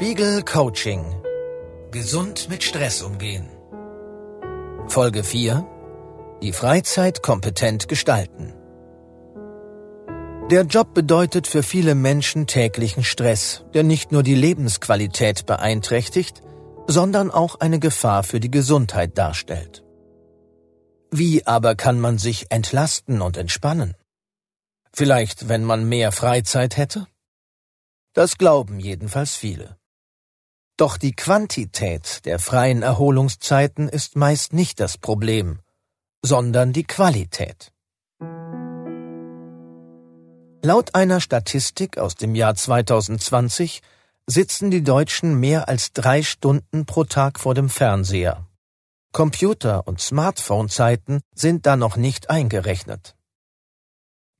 Spiegel Coaching. Gesund mit Stress umgehen. Folge 4. Die Freizeit kompetent gestalten. Der Job bedeutet für viele Menschen täglichen Stress, der nicht nur die Lebensqualität beeinträchtigt, sondern auch eine Gefahr für die Gesundheit darstellt. Wie aber kann man sich entlasten und entspannen? Vielleicht, wenn man mehr Freizeit hätte? Das glauben jedenfalls viele. Doch die Quantität der freien Erholungszeiten ist meist nicht das Problem, sondern die Qualität. Laut einer Statistik aus dem Jahr 2020 sitzen die Deutschen mehr als drei Stunden pro Tag vor dem Fernseher. Computer- und Smartphone-Zeiten sind da noch nicht eingerechnet.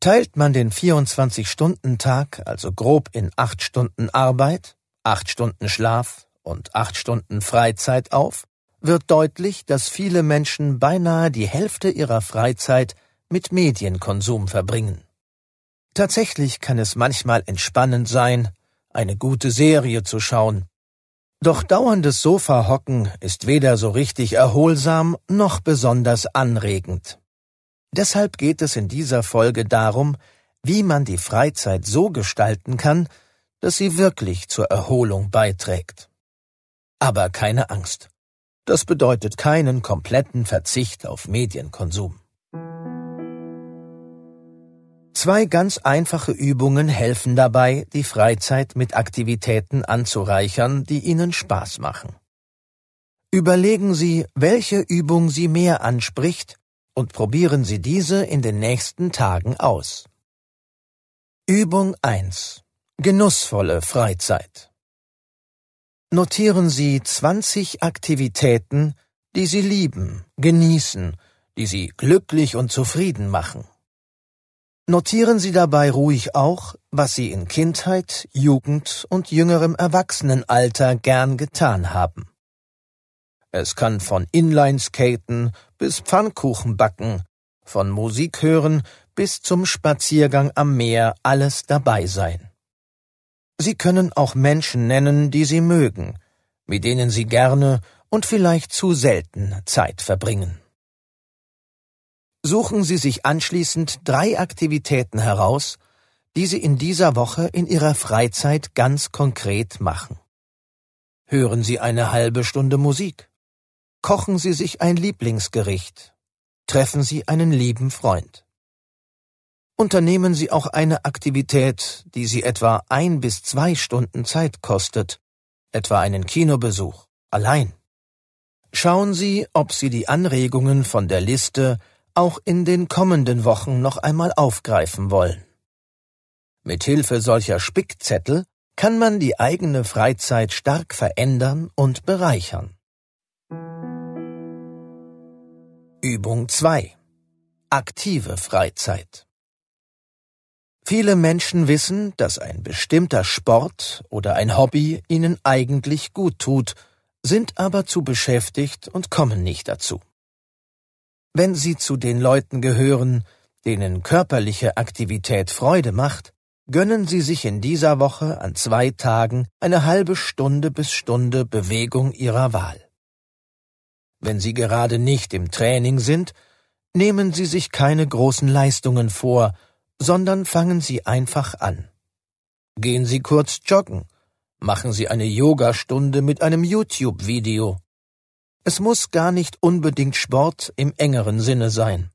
Teilt man den 24-Stunden-Tag also grob in acht Stunden Arbeit, acht Stunden Schlaf und acht Stunden Freizeit auf, wird deutlich, dass viele Menschen beinahe die Hälfte ihrer Freizeit mit Medienkonsum verbringen. Tatsächlich kann es manchmal entspannend sein, eine gute Serie zu schauen. Doch dauerndes Sofahocken ist weder so richtig erholsam noch besonders anregend. Deshalb geht es in dieser Folge darum, wie man die Freizeit so gestalten kann, dass sie wirklich zur Erholung beiträgt. Aber keine Angst. Das bedeutet keinen kompletten Verzicht auf Medienkonsum. Zwei ganz einfache Übungen helfen dabei, die Freizeit mit Aktivitäten anzureichern, die Ihnen Spaß machen. Überlegen Sie, welche Übung Sie mehr anspricht und probieren Sie diese in den nächsten Tagen aus. Übung 1. Genussvolle Freizeit. Notieren Sie 20 Aktivitäten, die Sie lieben, genießen, die Sie glücklich und zufrieden machen. Notieren Sie dabei ruhig auch, was Sie in Kindheit, Jugend und jüngerem Erwachsenenalter gern getan haben. Es kann von Inlineskaten bis Pfannkuchen backen, von Musik hören bis zum Spaziergang am Meer alles dabei sein. Sie können auch Menschen nennen, die Sie mögen, mit denen Sie gerne und vielleicht zu selten Zeit verbringen. Suchen Sie sich anschließend drei Aktivitäten heraus, die Sie in dieser Woche in Ihrer Freizeit ganz konkret machen. Hören Sie eine halbe Stunde Musik. Kochen Sie sich ein Lieblingsgericht. Treffen Sie einen lieben Freund. Unternehmen Sie auch eine Aktivität, die Sie etwa ein bis zwei Stunden Zeit kostet, etwa einen Kinobesuch, allein. Schauen Sie, ob Sie die Anregungen von der Liste auch in den kommenden Wochen noch einmal aufgreifen wollen. Mit Hilfe solcher Spickzettel kann man die eigene Freizeit stark verändern und bereichern. Übung 2 Aktive Freizeit Viele Menschen wissen, dass ein bestimmter Sport oder ein Hobby ihnen eigentlich gut tut, sind aber zu beschäftigt und kommen nicht dazu. Wenn sie zu den Leuten gehören, denen körperliche Aktivität Freude macht, gönnen Sie sich in dieser Woche an zwei Tagen eine halbe Stunde bis Stunde Bewegung Ihrer Wahl. Wenn Sie gerade nicht im Training sind, nehmen Sie sich keine großen Leistungen vor, sondern fangen Sie einfach an. Gehen Sie kurz joggen, machen Sie eine Yogastunde mit einem YouTube-Video. Es muss gar nicht unbedingt Sport im engeren Sinne sein.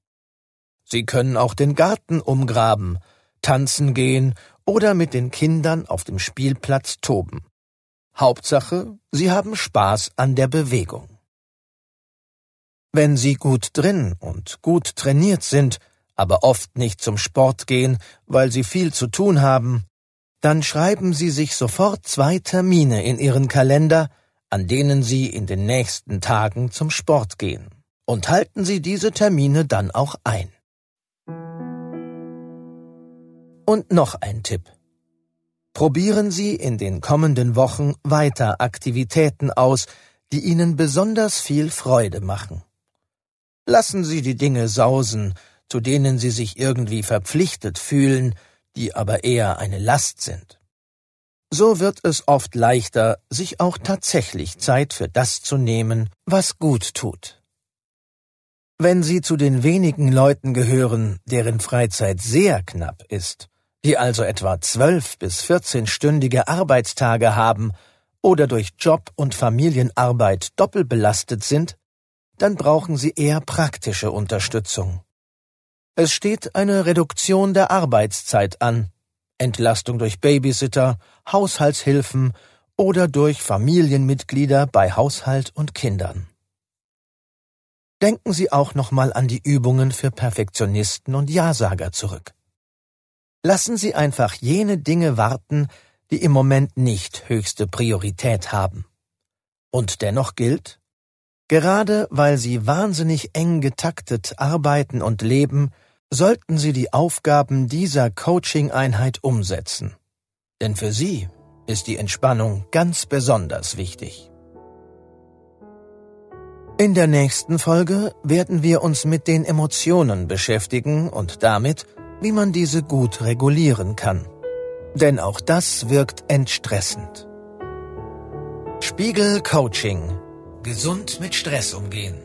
Sie können auch den Garten umgraben, tanzen gehen oder mit den Kindern auf dem Spielplatz toben. Hauptsache, Sie haben Spaß an der Bewegung. Wenn Sie gut drin und gut trainiert sind, aber oft nicht zum Sport gehen, weil Sie viel zu tun haben, dann schreiben Sie sich sofort zwei Termine in Ihren Kalender, an denen Sie in den nächsten Tagen zum Sport gehen, und halten Sie diese Termine dann auch ein. Und noch ein Tipp. Probieren Sie in den kommenden Wochen weiter Aktivitäten aus, die Ihnen besonders viel Freude machen. Lassen Sie die Dinge sausen, zu denen Sie sich irgendwie verpflichtet fühlen, die aber eher eine Last sind. So wird es oft leichter, sich auch tatsächlich Zeit für das zu nehmen, was gut tut. Wenn Sie zu den wenigen Leuten gehören, deren Freizeit sehr knapp ist, die also etwa zwölf bis vierzehnstündige Arbeitstage haben oder durch Job und Familienarbeit doppelbelastet sind, dann brauchen Sie eher praktische Unterstützung. Es steht eine Reduktion der Arbeitszeit an, Entlastung durch Babysitter, Haushaltshilfen oder durch Familienmitglieder bei Haushalt und Kindern. Denken Sie auch nochmal an die Übungen für Perfektionisten und Ja-Sager zurück. Lassen Sie einfach jene Dinge warten, die im Moment nicht höchste Priorität haben. Und dennoch gilt, gerade weil Sie wahnsinnig eng getaktet arbeiten und leben, sollten Sie die Aufgaben dieser Coaching-Einheit umsetzen. Denn für Sie ist die Entspannung ganz besonders wichtig. In der nächsten Folge werden wir uns mit den Emotionen beschäftigen und damit, wie man diese gut regulieren kann. Denn auch das wirkt entstressend. Spiegel Coaching. Gesund mit Stress umgehen.